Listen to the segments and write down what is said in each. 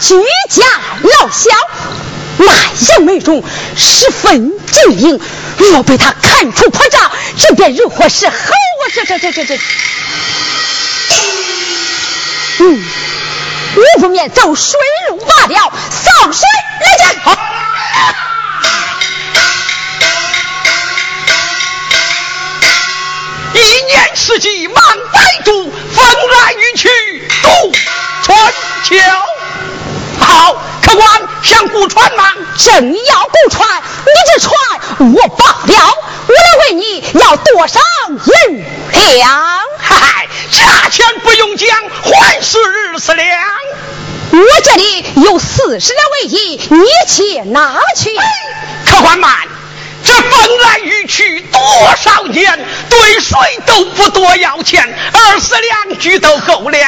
居家老小，那杨美容十分精明，若被他看出破绽，这便如何是好？啊这这这这这，嗯，我不免走水路罢了。扫水来见。好。一年四季忙百度，风来雨去渡春秋。好，客官想雇船吗？正要雇船，你这船我罢了，我来问你要多少银两？嗨，价钱不用讲，还是二十两。我这里有四十两为银，你且拿去。客官慢。这风来雨去多少年，对谁都不多要钱，二十两句都够了。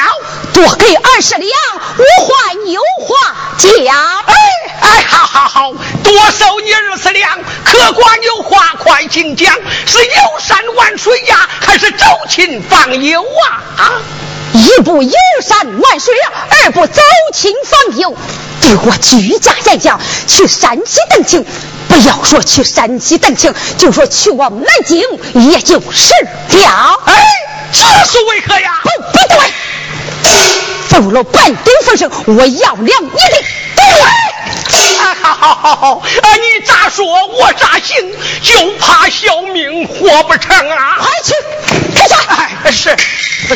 多给二十两，我还有话讲。哎哎，好好好，多收你二十两。客官有话快请讲，是游山玩水呀，还是走亲访友啊？一不游山玩水，二不走亲访友。对我居家演讲，去山西登亲。不要说去山西登亲，就说去往南京，也就是了。哎，这是为何呀？不，不对，走了半点风声，我要了你的。对，好好好好，啊，你咋说我咋行，就怕小命活不成啊！快去，开船。哎，是，是。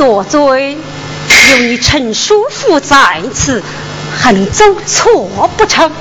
多嘴，有你陈叔父在此，还能走错不成？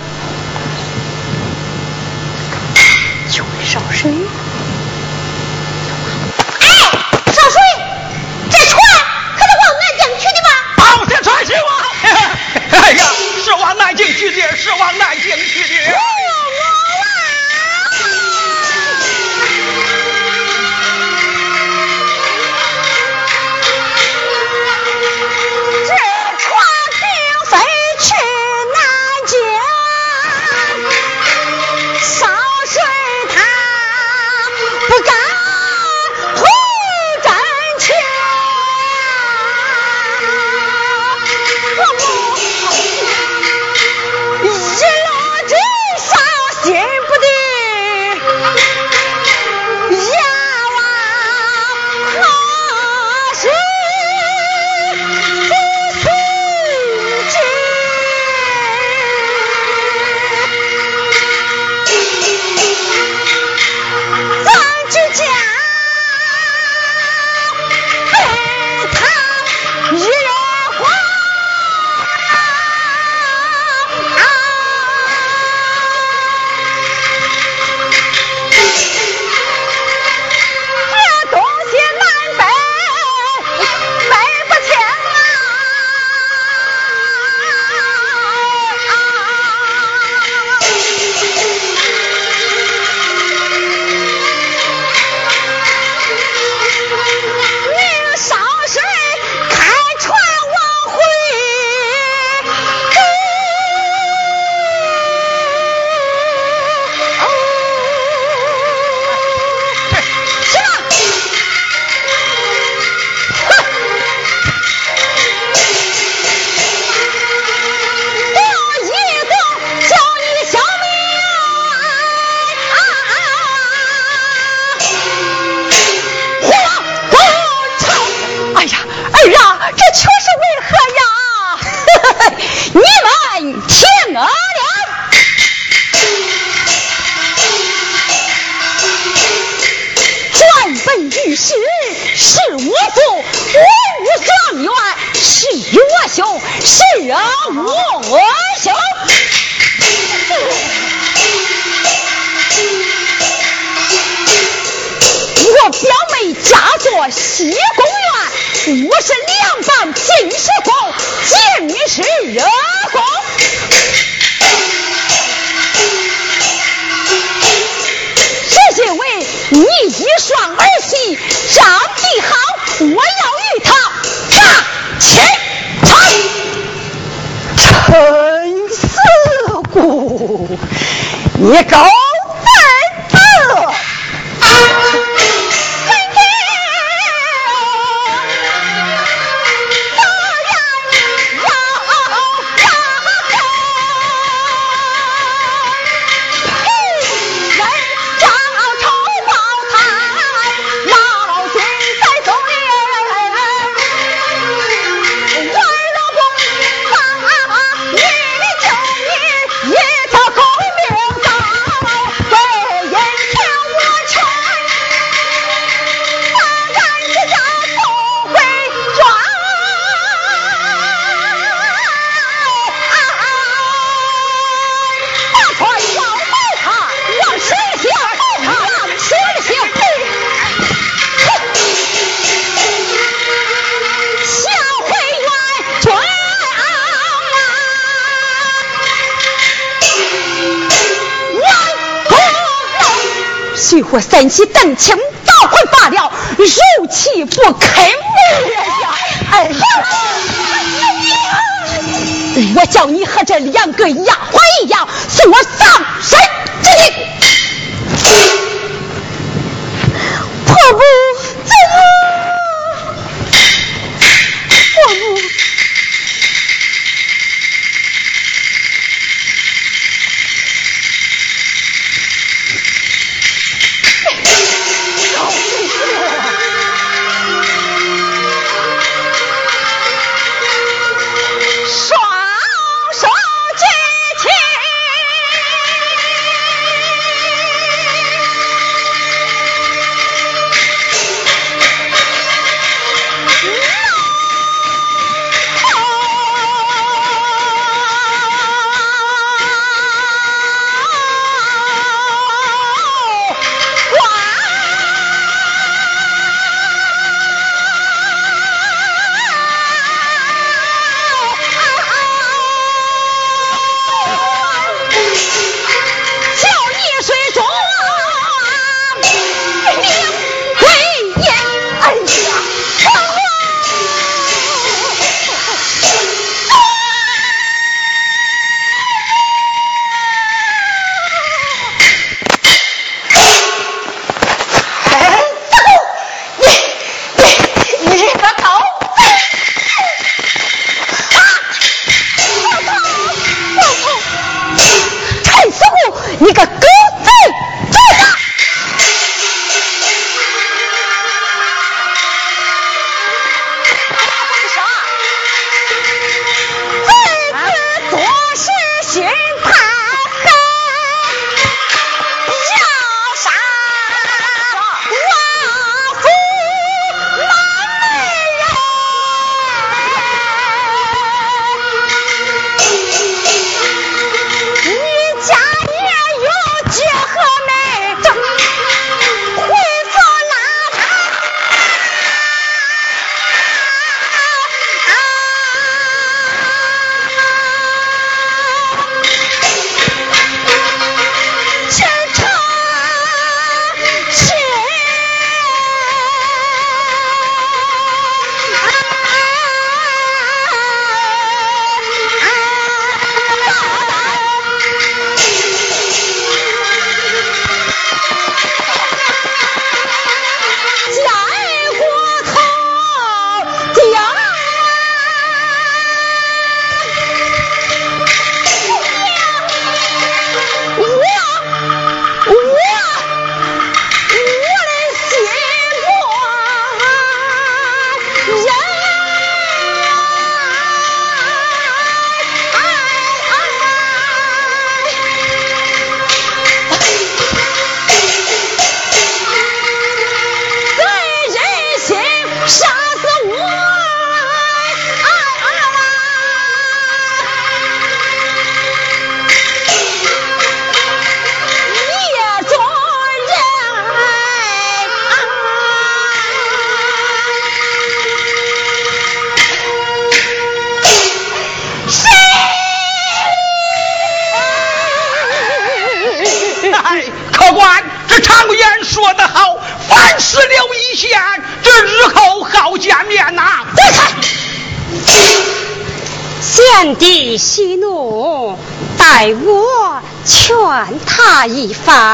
这却是为何呀？你们听我了，转本御史是我父，文武状元是我兄，是我兄。我表妹嫁做西宫院，我是凉拌，金是红，见你是热红，只因为你一双儿媳长得好，我要与他打前，陈陈四姑，你找。我三妻邓青倒回罢了，如其不肯为呀！哎呀！我叫你和这两个丫鬟一样，送我上山之地。婆婆，理发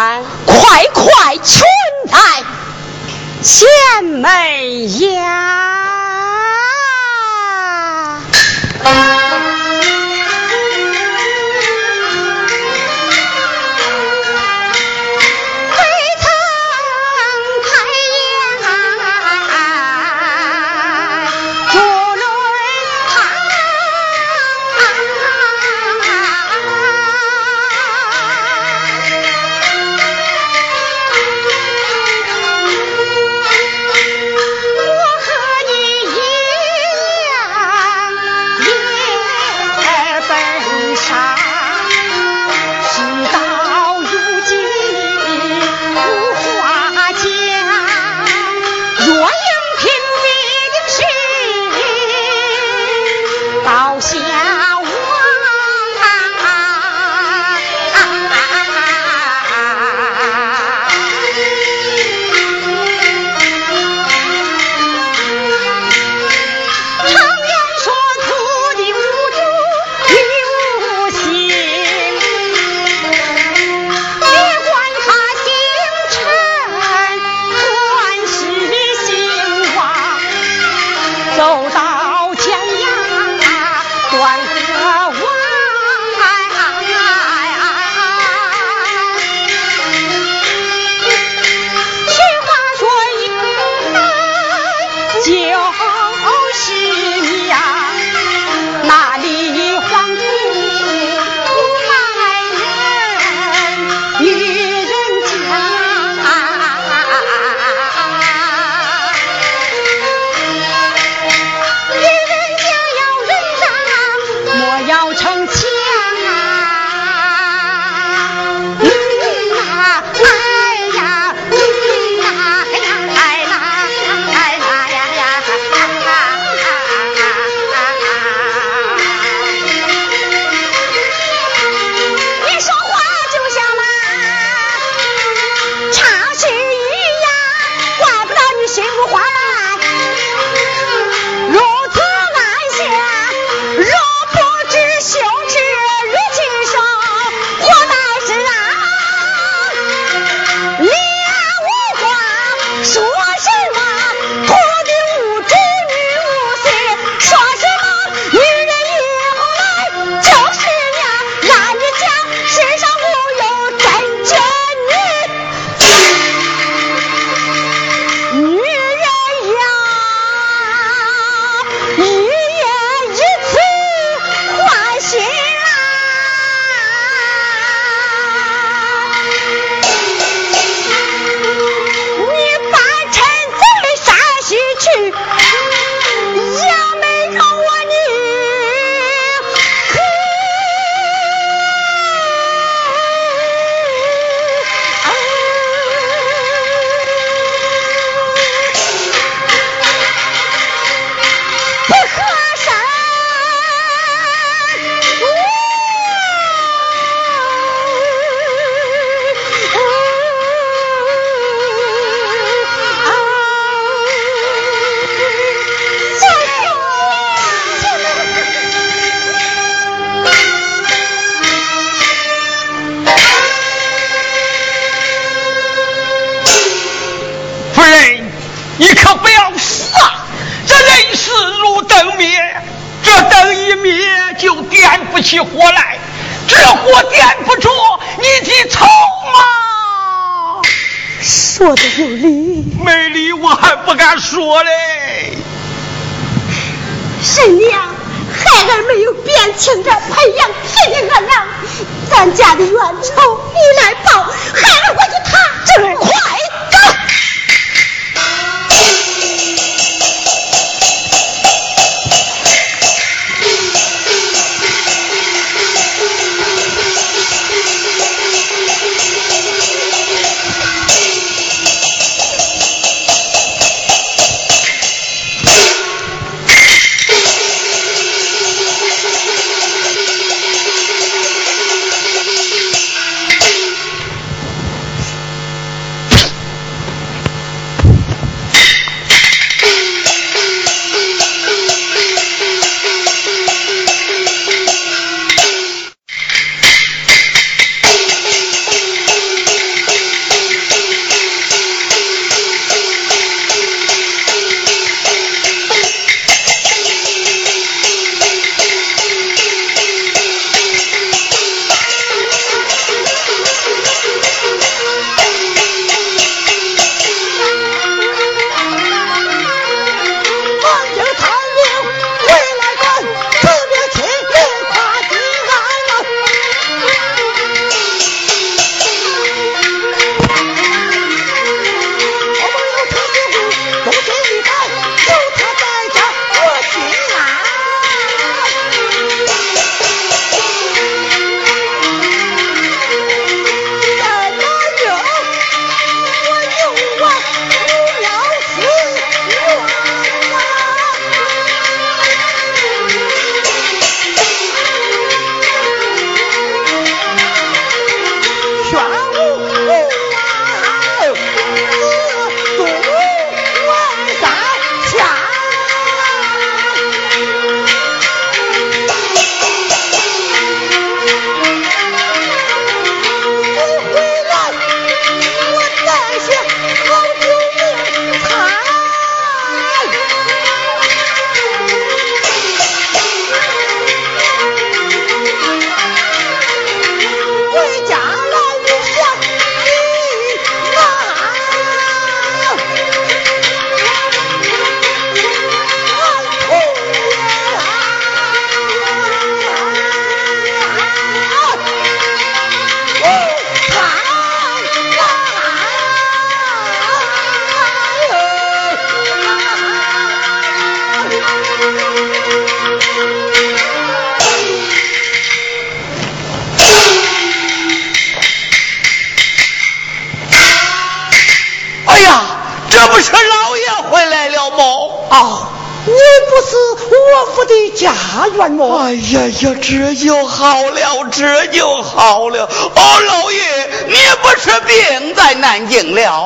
哎呀呀，这就好了，这就好了。哦，老爷，你不是病在南京了？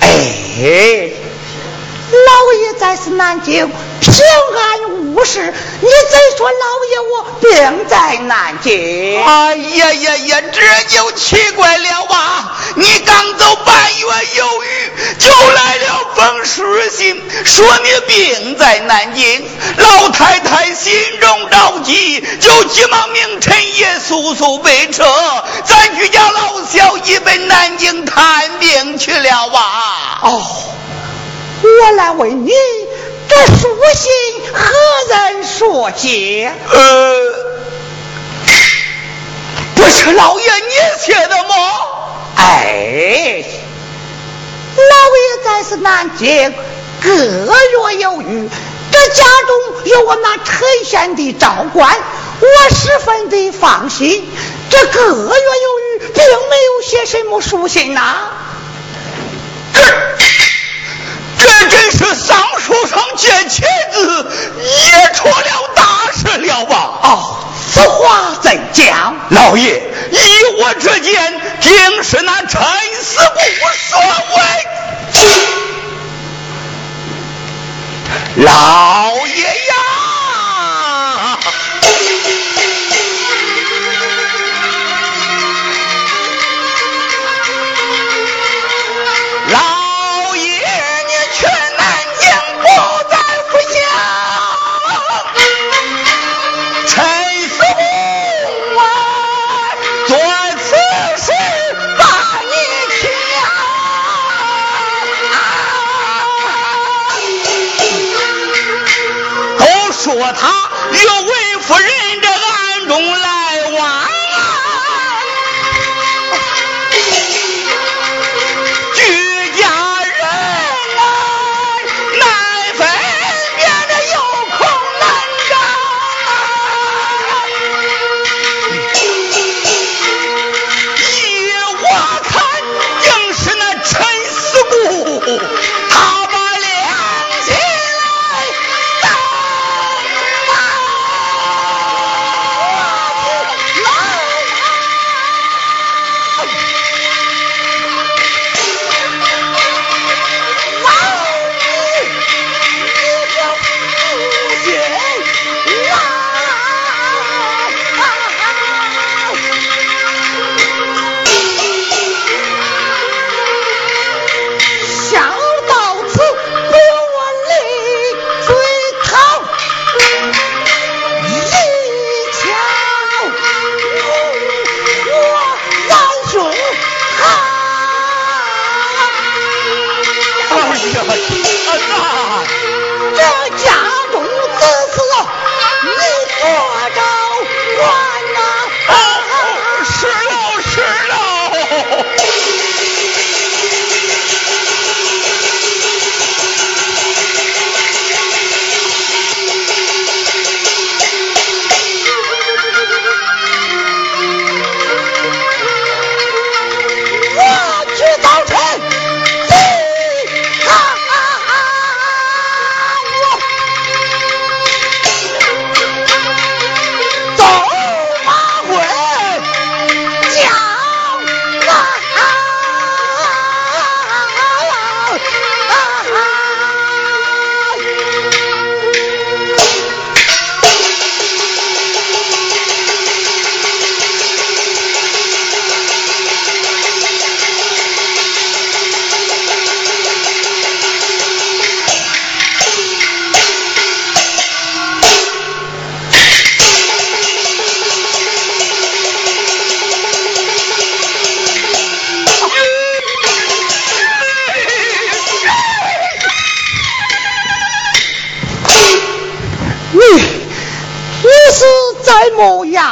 哎。老爷在是南京平安无事，你再说老爷我病在南京？哎呀呀呀，这就奇怪了吧？你刚走半月有余，就来了封书信，说你病在南京。老太太心中着急，就急忙命陈爷速速备车，咱去家老小已奔南京探病去了哇？哦。我来问你，这书信何人所写？呃，不是老爷你写的吗？哎，老爷在是南京，个月有余，这家中有我那陈县的照管，我十分的放心。这个月有余，并没有写什么书信呐。真是桑树上见茄子，也出了大事了吧？哦，此话怎讲？老爷，依我之见，定是那陈四姑所为。老爷呀！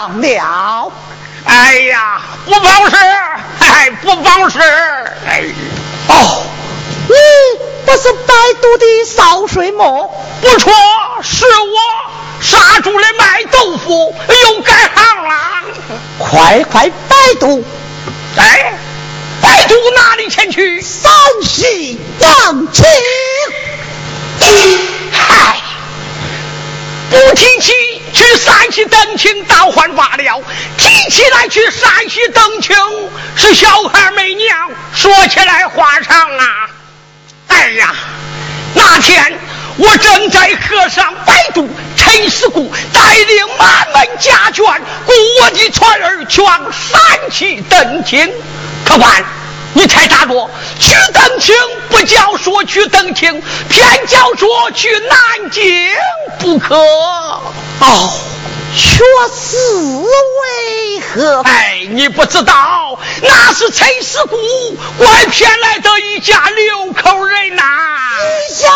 了，哎呀，不帮事，哎，不帮事，哎，哦，你不是百度的扫水吗？不错，是我杀猪的卖豆腐，又改行了。快快百度，哎，百度哪里前去？山西阳清。唉，不提起去山西登亲倒换罢了，提起来去山西登亲是小孩没娘，说起来话长啊。哎呀，那天我正在河上摆渡，陈师姑带领满门家眷，雇我的船儿去往山西登亲，客官。你猜咋着？去登清不叫说去登清，偏叫说去南京不可。哦，却是为何？哎，你不知道，那是陈世姑拐骗来的一家六口人呐。一家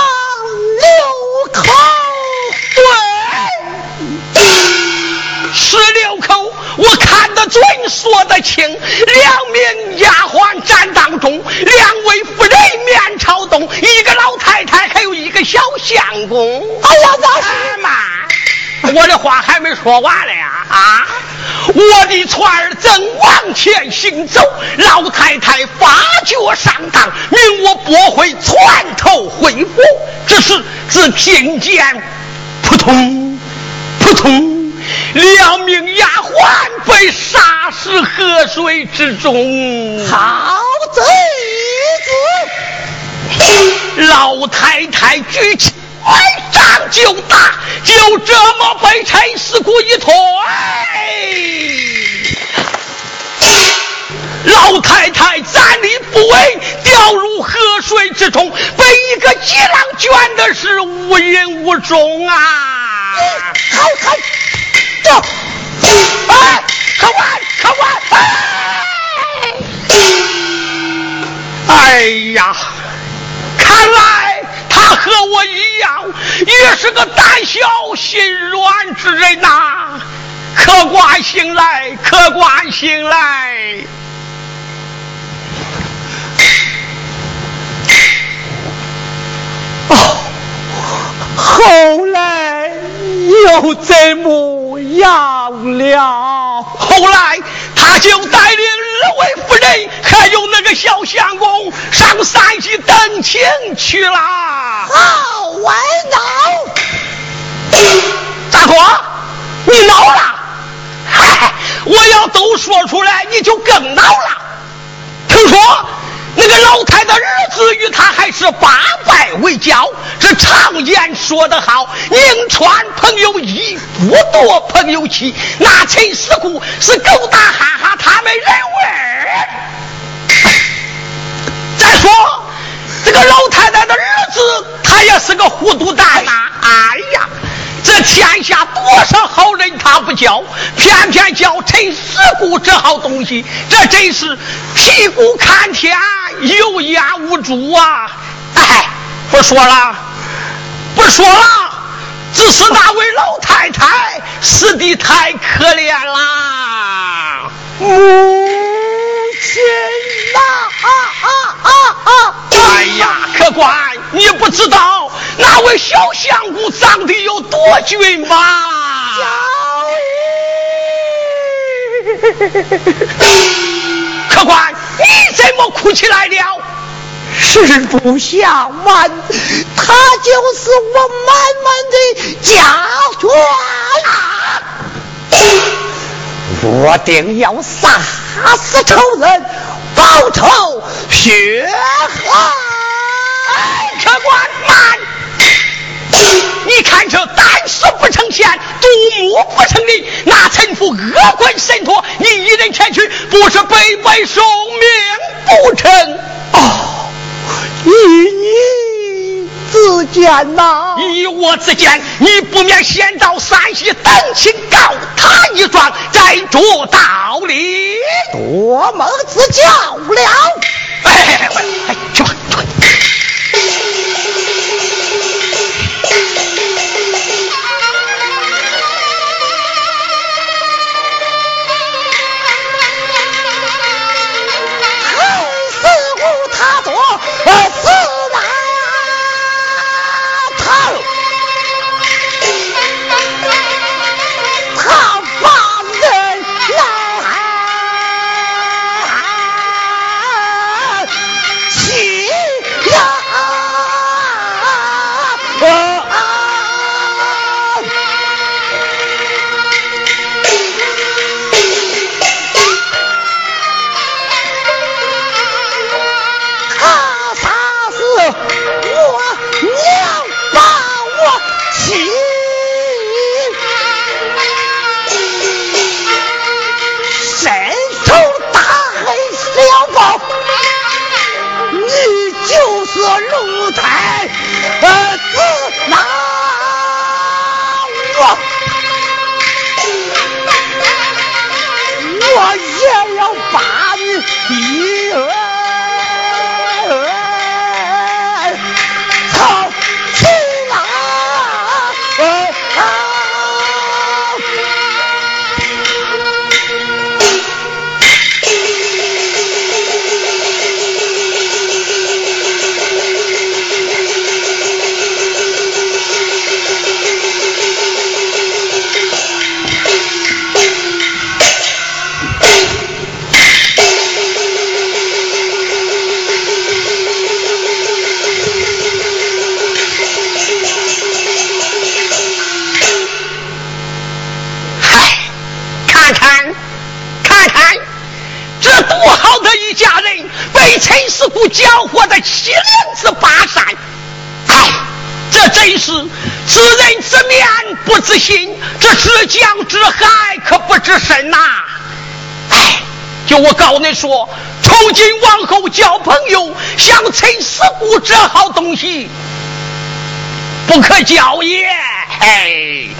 六口，对，十六口。我看得准，说得清。两名丫鬟站当中，两位夫人面朝东，一个老太太，还有一个小相公。哎呀，那是嘛？我的话还没说完呢呀！啊，我的船儿正往前行走，老太太发觉上当，命我拨回船头回府。这时只听见扑通扑通。两名丫鬟被杀死河水之中，好贼子！老太太举起掌就打，就这么被陈四姑一推，老太太站立不稳，掉入河水之中，被一个急浪卷的是无影无踪啊！好，哎，客官，客官！哎呀，看来他和我一样，也是个胆小心软之人呐。客官醒来，客官醒来。哦，后来又怎么？样了。后来，他就带领二位夫人，还有那个小相公，上山西登亲去了。好玩恼！大哥，你恼了？嗨，我要都说出来，你就更恼了。的儿子与他还是八拜为交，这常言说得好，宁穿朋友衣，不夺朋友妻。那陈师姑是狗打哈哈，他没人味儿。再说这个老太太的儿子，他也是个糊涂蛋呐！哎呀！这天下多少好人他不教，偏偏教陈四姑这好东西，这真是屁股看天，有眼无珠啊！哎，不说了，不说了，只是那位老太太死的太可怜啦，母亲呐！啊啊啊啊！哎呀，客官，你不知道那位小相公长得有多俊吗？客官，你怎么哭起来了？是不下瞒，他就是我满满的家眷啊！我定要杀死仇人，报仇雪恨。客官慢！你看这胆识不成仙，独木不成林，那臣服恶棍神托，你一人前去，不是白白受命不成？哦，以你自见呐！以我自见，你不免先到山西登亲告他一状，再着道理。多蒙赐教了。哎，哎，去吧，这江之海可不知深呐！哎，就我告你说，从今往后交朋友，像陈四姑这好东西，不可交也。嘿，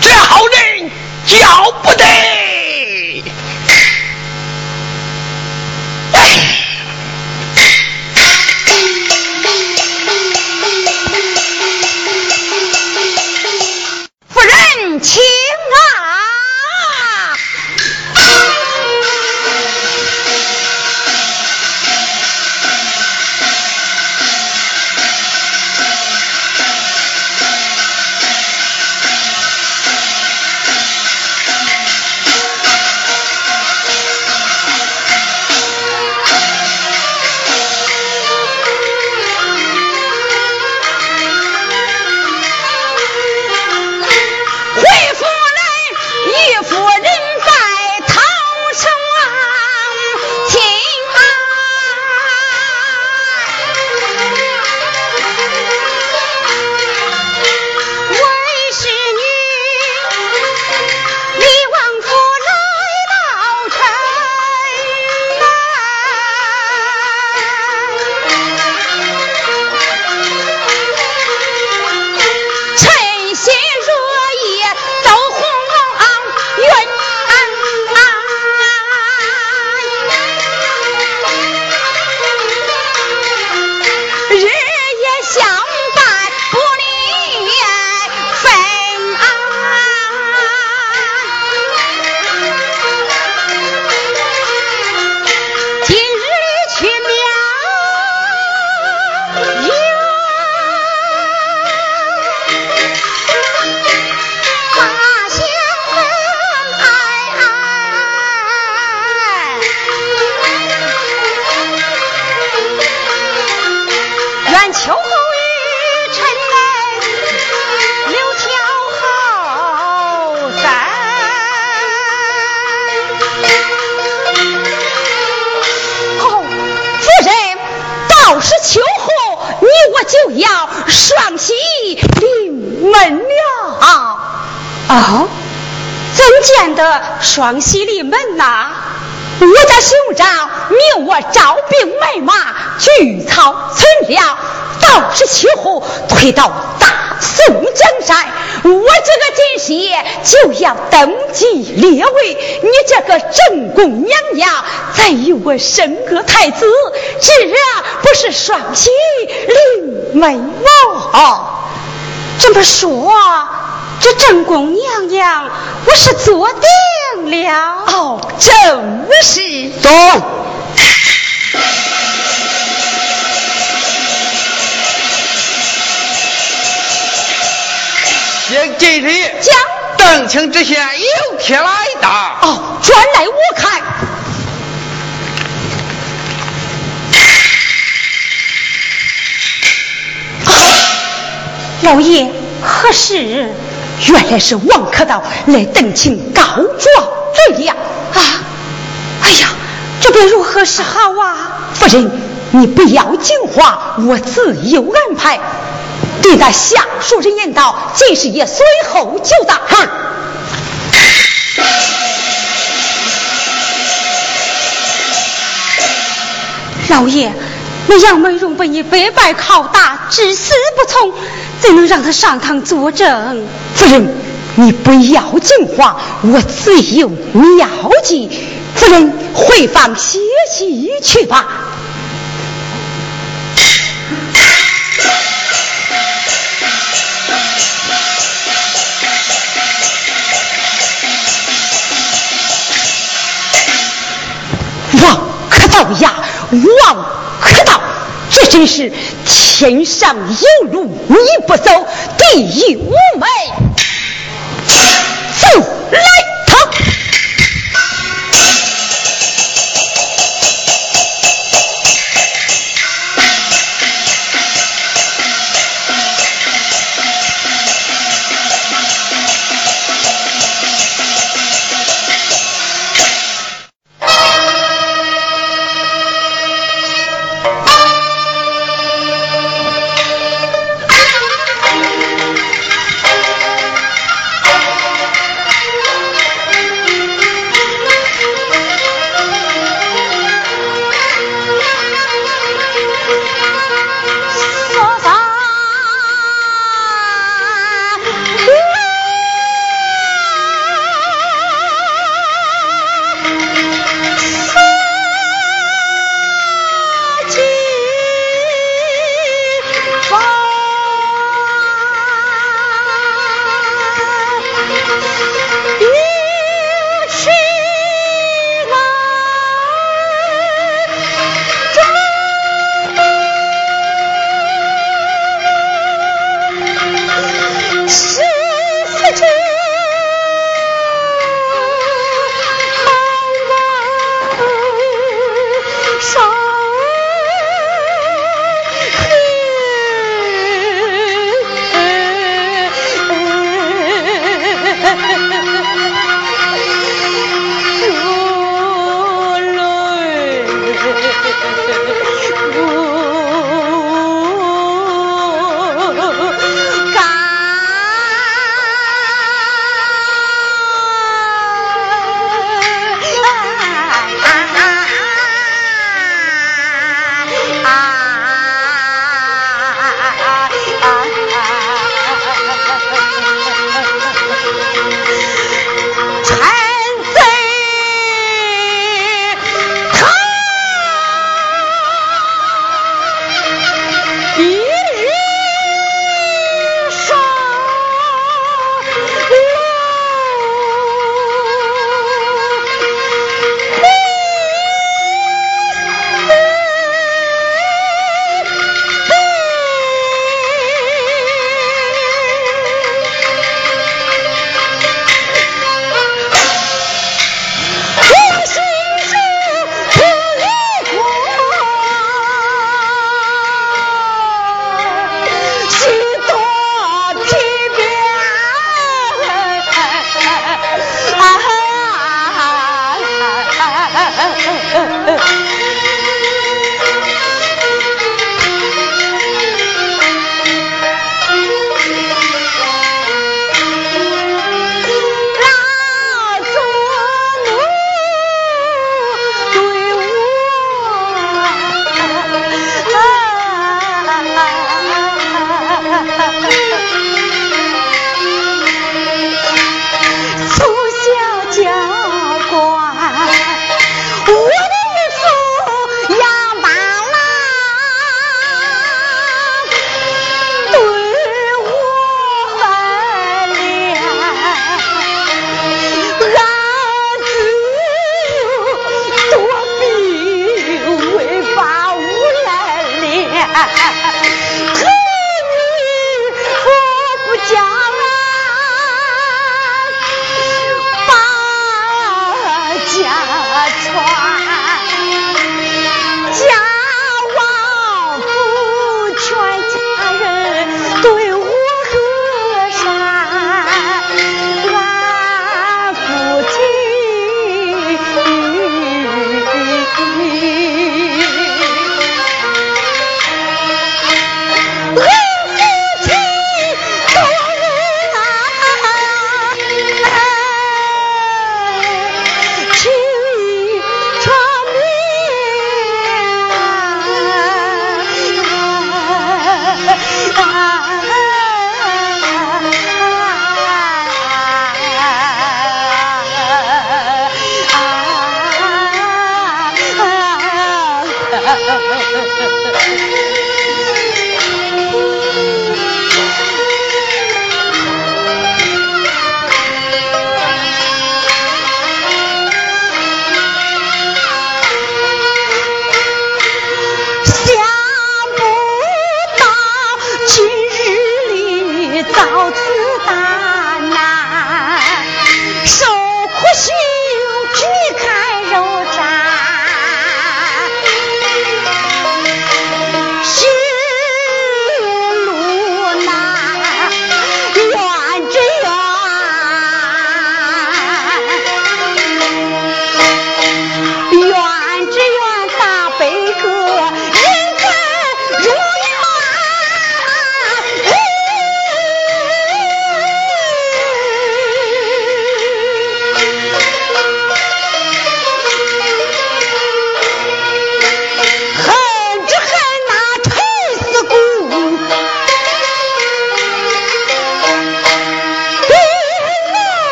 这好人交不得。双喜临门呐！我家兄长命我招兵买马，聚草存粮，到时气候推到大宋江山，我这个金师爷就要登基列位。你这个正宫娘娘再有我生个太子，这不是双喜临门吗？这么说，这正宫娘娘我是做的的。了哦，正是走。先进礼，将邓清知县有帖来打。哦，转来我看。老爷，何事？原来是王可道来邓请告状罪呀啊！哎呀，这该如何是好啊？夫人，你不要惊慌，我自有安排。对咱下属人言道，金师爷随后就到。哼！老爷，那杨美荣被你白白拷打，至死不从，怎能让他上堂作证？夫人，你不要惊慌，我自有妙计。夫人回房歇息去吧。王可道呀，王这真是天上有路你不走，地狱无门走来。俺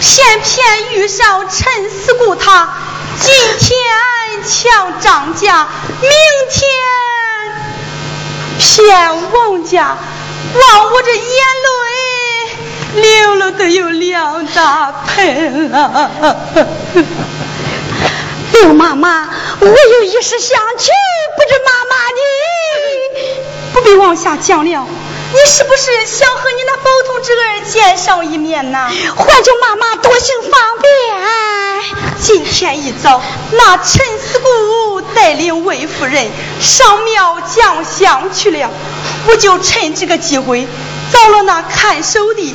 偏偏遇上陈四姑他，今天抢张家，明天骗王家，望我这眼泪流了都有两大盆了。刘妈妈，我有一事相求，不知妈妈你不必往下讲了。你是不是想和你那宝通侄儿见上一面呢？还求妈妈多行方便。今天一早，那陈四姑带领魏夫人上庙降香去了，我就趁这个机会找了那看守的，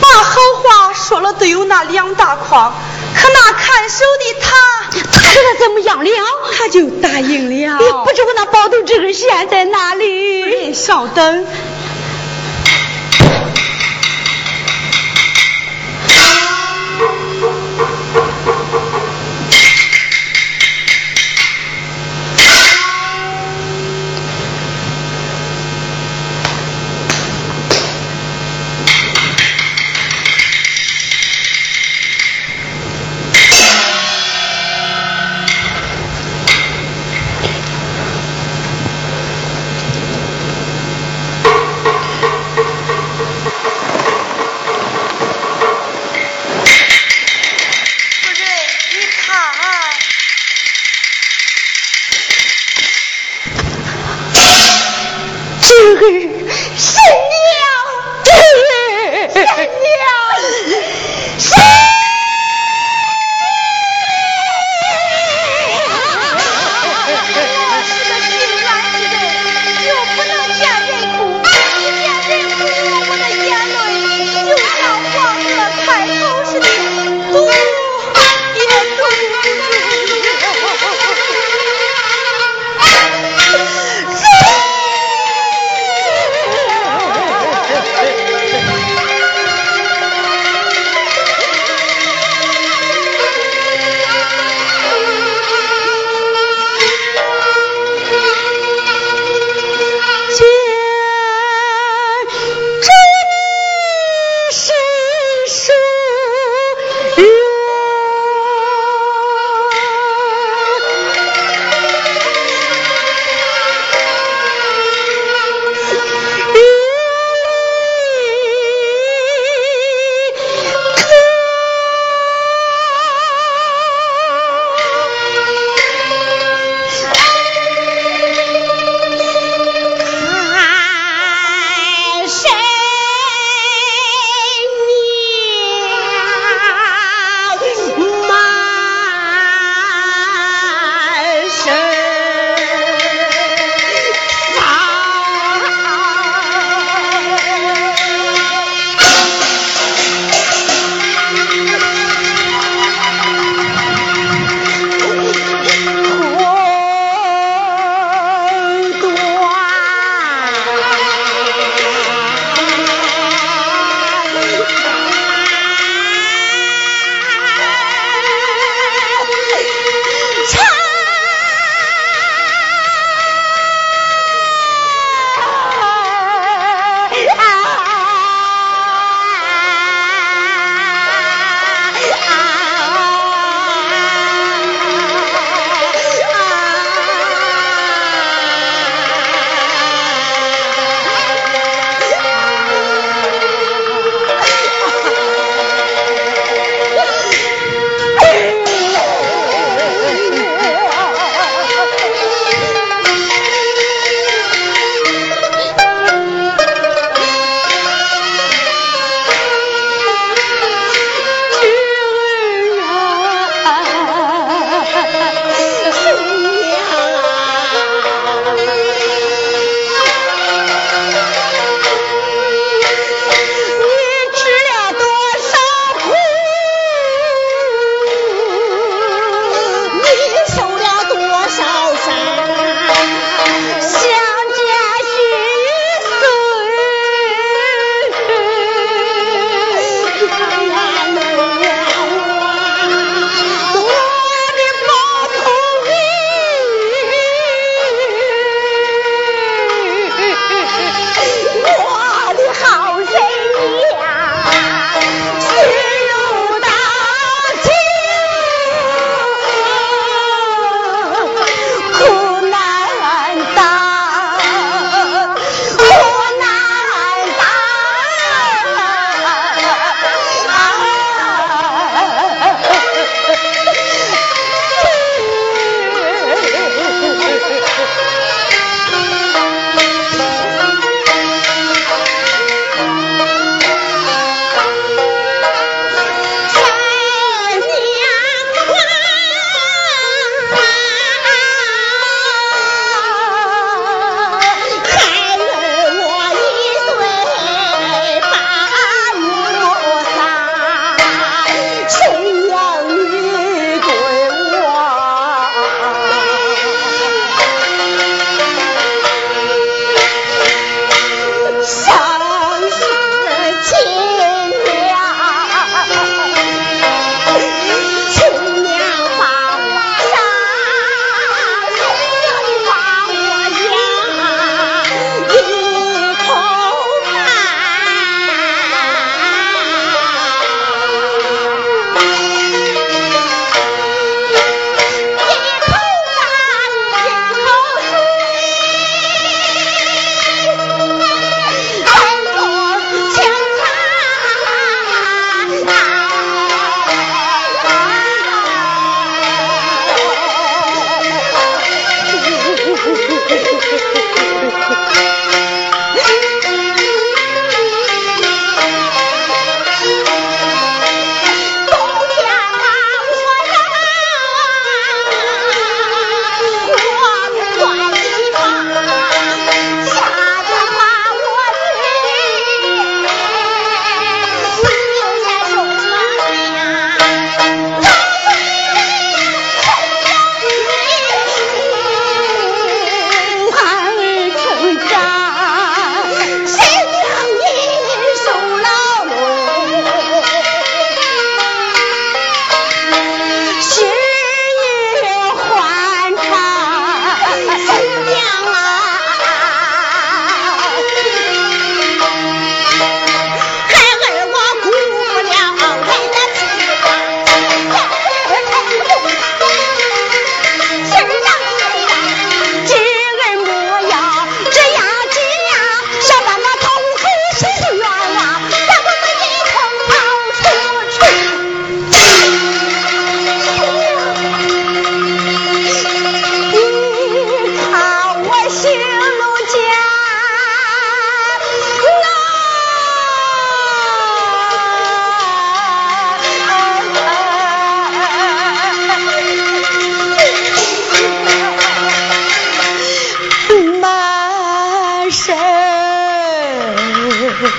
把好话说了，都有那两大筐。可那看守的他，他怎么样了？他就答应了。不知我那宝头这根线在哪里？稍等。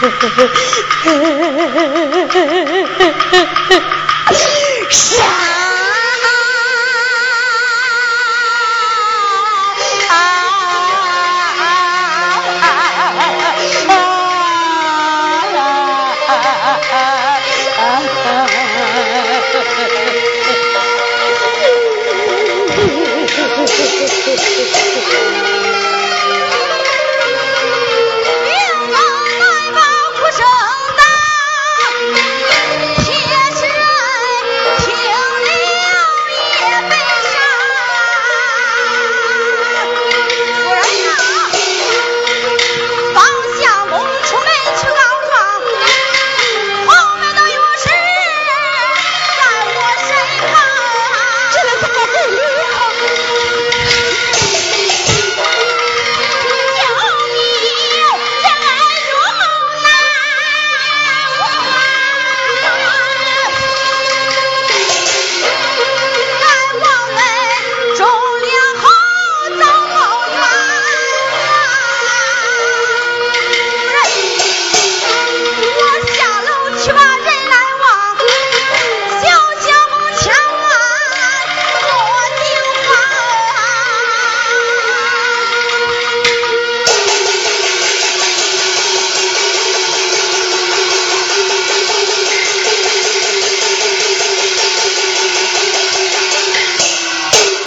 嘿